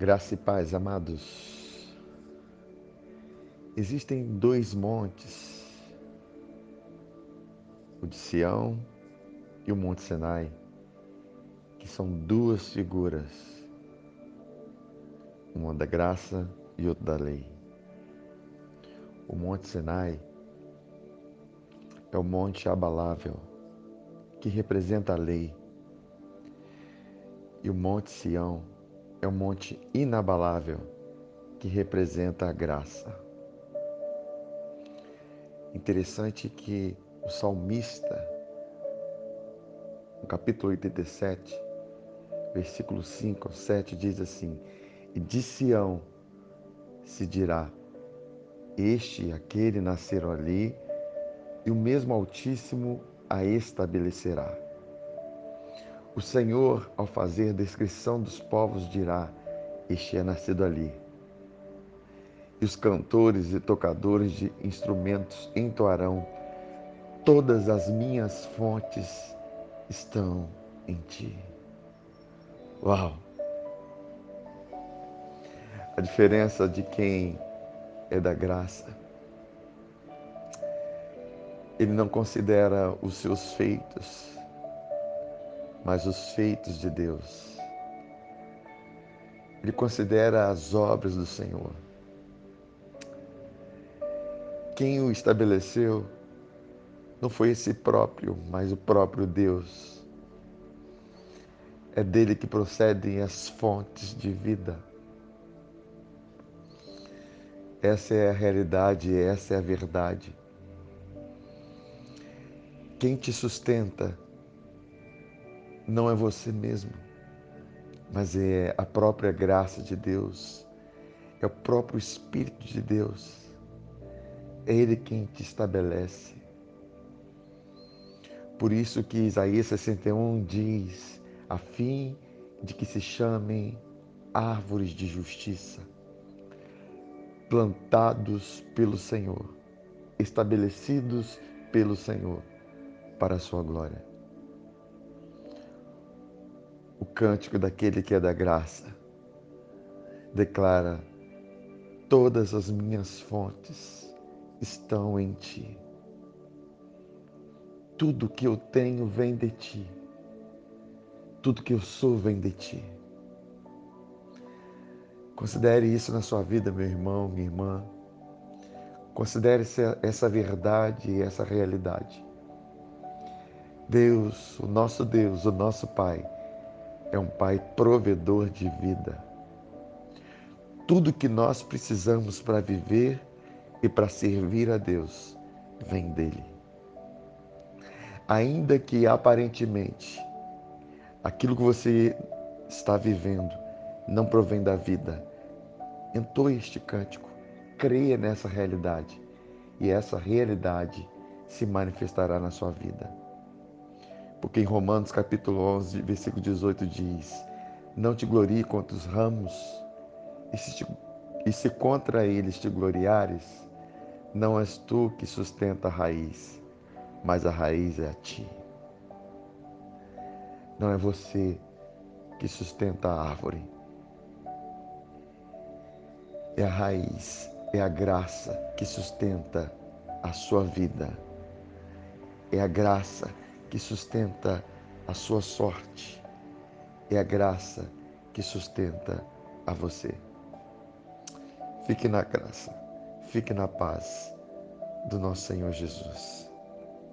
Graça e paz, amados. Existem dois montes, o de Sião e o Monte Sinai, que são duas figuras, uma da graça e outra da lei. O Monte Sinai é o monte abalável, que representa a lei, e o Monte Sião é um monte inabalável que representa a graça. Interessante que o salmista, no capítulo 87, versículo 5 ao 7, diz assim: E de Sião se dirá: Este e aquele nasceram ali, e o mesmo Altíssimo a estabelecerá. O Senhor, ao fazer descrição dos povos, dirá: Este é nascido ali. E os cantores e tocadores de instrumentos entoarão: Todas as minhas fontes estão em ti. Uau! A diferença de quem é da graça. Ele não considera os seus feitos, mas os feitos de Deus. Ele considera as obras do Senhor. Quem o estabeleceu não foi esse próprio, mas o próprio Deus. É dele que procedem as fontes de vida. Essa é a realidade, essa é a verdade. Quem te sustenta não é você mesmo, mas é a própria graça de Deus, é o próprio Espírito de Deus. É Ele quem te estabelece. Por isso que Isaías 61 diz, a fim de que se chamem árvores de justiça, plantados pelo Senhor, estabelecidos pelo Senhor, para a sua glória cântico daquele que é da graça. Declara: Todas as minhas fontes estão em ti. Tudo que eu tenho vem de ti. Tudo que eu sou vem de ti. Considere isso na sua vida, meu irmão, minha irmã. Considere essa verdade e essa realidade. Deus, o nosso Deus, o nosso Pai, é um Pai provedor de vida. Tudo que nós precisamos para viver e para servir a Deus vem dele. Ainda que aparentemente aquilo que você está vivendo não provém da vida, entoe este cântico, creia nessa realidade e essa realidade se manifestará na sua vida. Porque em Romanos capítulo 11, versículo 18 diz: Não te glorie contra os ramos, e se, te, e se contra eles te gloriares, não és tu que sustenta a raiz, mas a raiz é a ti. Não é você que sustenta a árvore. É a raiz, é a graça que sustenta a sua vida. É a graça que sustenta a sua sorte. É a graça que sustenta a você. Fique na graça, fique na paz do nosso Senhor Jesus.